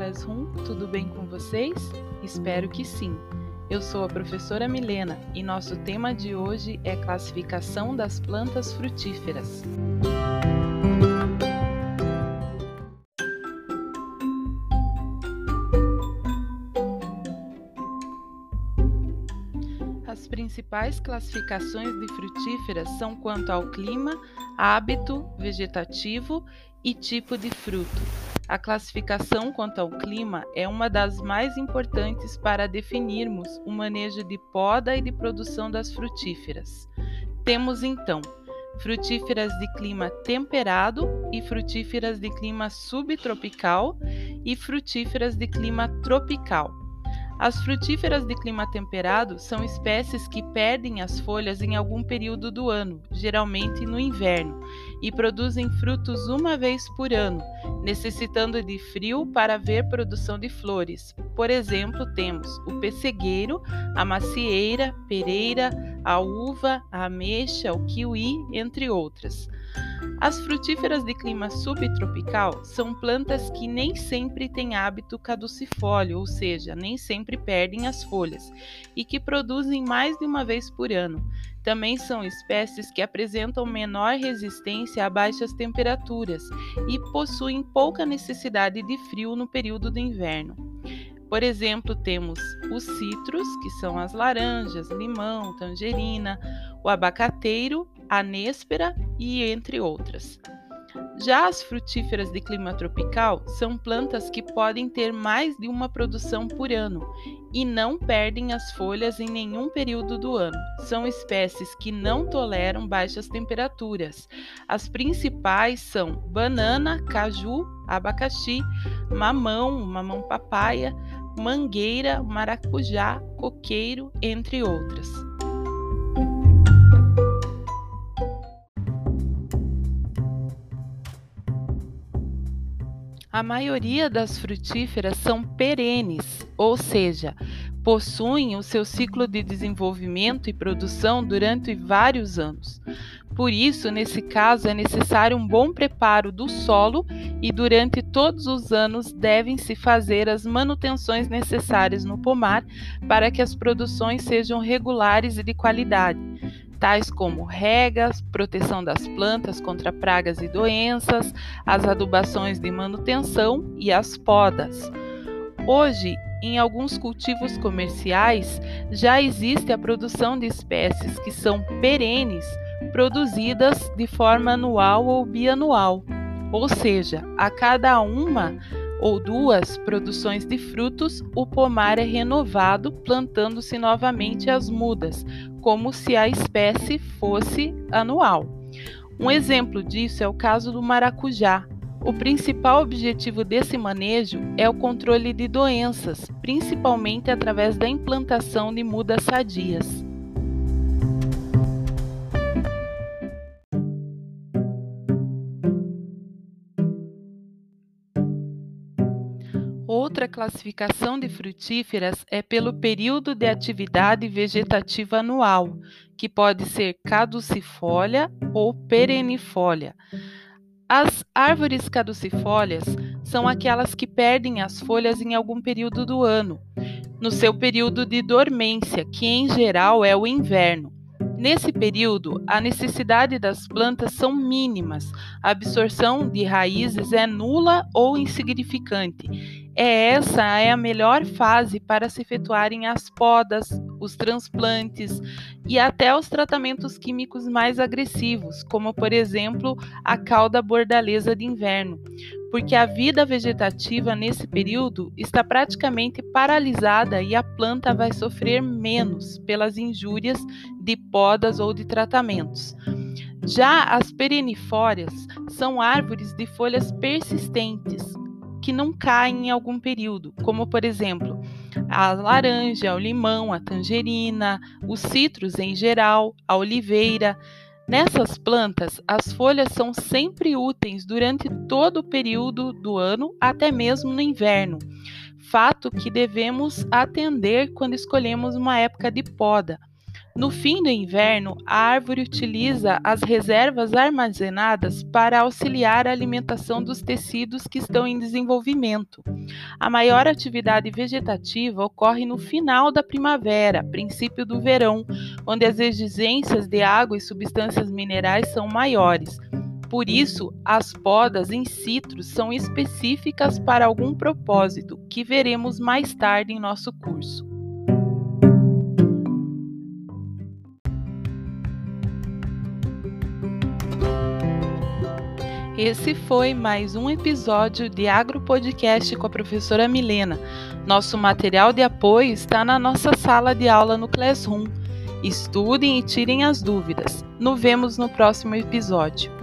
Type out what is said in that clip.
Classroom, tudo bem com vocês? Espero que sim. Eu sou a professora Milena e nosso tema de hoje é classificação das plantas frutíferas. As principais classificações de frutíferas são quanto ao clima, hábito vegetativo e tipo de fruto. A classificação quanto ao clima é uma das mais importantes para definirmos o manejo de poda e de produção das frutíferas. Temos então frutíferas de clima temperado e frutíferas de clima subtropical e frutíferas de clima tropical. As frutíferas de clima temperado são espécies que perdem as folhas em algum período do ano, geralmente no inverno, e produzem frutos uma vez por ano, necessitando de frio para haver produção de flores. Por exemplo, temos o pessegueiro, a macieira, pereira, a uva, a ameixa, o kiwi, entre outras. As frutíferas de clima subtropical são plantas que nem sempre têm hábito caducifólio, ou seja, nem sempre perdem as folhas, e que produzem mais de uma vez por ano. Também são espécies que apresentam menor resistência a baixas temperaturas e possuem pouca necessidade de frio no período do inverno. Por exemplo, temos os citros, que são as laranjas, limão, tangerina, o abacateiro, a e entre outras. Já as frutíferas de clima tropical são plantas que podem ter mais de uma produção por ano e não perdem as folhas em nenhum período do ano. São espécies que não toleram baixas temperaturas. As principais são banana, caju, abacaxi, mamão, mamão papaya, mangueira, maracujá, coqueiro, entre outras. A maioria das frutíferas são perenes, ou seja, possuem o seu ciclo de desenvolvimento e produção durante vários anos. Por isso, nesse caso, é necessário um bom preparo do solo e durante todos os anos devem-se fazer as manutenções necessárias no pomar para que as produções sejam regulares e de qualidade tais como regas, proteção das plantas contra pragas e doenças, as adubações de manutenção e as podas. Hoje, em alguns cultivos comerciais, já existe a produção de espécies que são perenes, produzidas de forma anual ou bianual, ou seja, a cada uma ou duas produções de frutos, o pomar é renovado, plantando-se novamente as mudas, como se a espécie fosse anual. Um exemplo disso é o caso do maracujá. O principal objetivo desse manejo é o controle de doenças, principalmente através da implantação de mudas sadias. Outra classificação de frutíferas é pelo período de atividade vegetativa anual, que pode ser caducifólia ou perennifólia. As árvores caducifólias são aquelas que perdem as folhas em algum período do ano, no seu período de dormência, que em geral é o inverno. Nesse período, a necessidade das plantas são mínimas, a absorção de raízes é nula ou insignificante. É essa é a melhor fase para se efetuarem as podas, os transplantes e até os tratamentos químicos mais agressivos, como por exemplo a cauda bordaleza de inverno, porque a vida vegetativa nesse período está praticamente paralisada e a planta vai sofrer menos pelas injúrias de podas ou de tratamentos. Já as perennifórias são árvores de folhas persistentes que não caem em algum período, como por exemplo a laranja, o limão, a tangerina, os citros em geral, a oliveira. Nessas plantas, as folhas são sempre úteis durante todo o período do ano, até mesmo no inverno. Fato que devemos atender quando escolhemos uma época de poda. No fim do inverno, a árvore utiliza as reservas armazenadas para auxiliar a alimentação dos tecidos que estão em desenvolvimento. A maior atividade vegetativa ocorre no final da primavera, princípio do verão, onde as exigências de água e substâncias minerais são maiores. Por isso, as podas in situ são específicas para algum propósito, que veremos mais tarde em nosso curso. Esse foi mais um episódio de Agro Podcast com a professora Milena. Nosso material de apoio está na nossa sala de aula no Classroom. Estudem e tirem as dúvidas. Nos vemos no próximo episódio.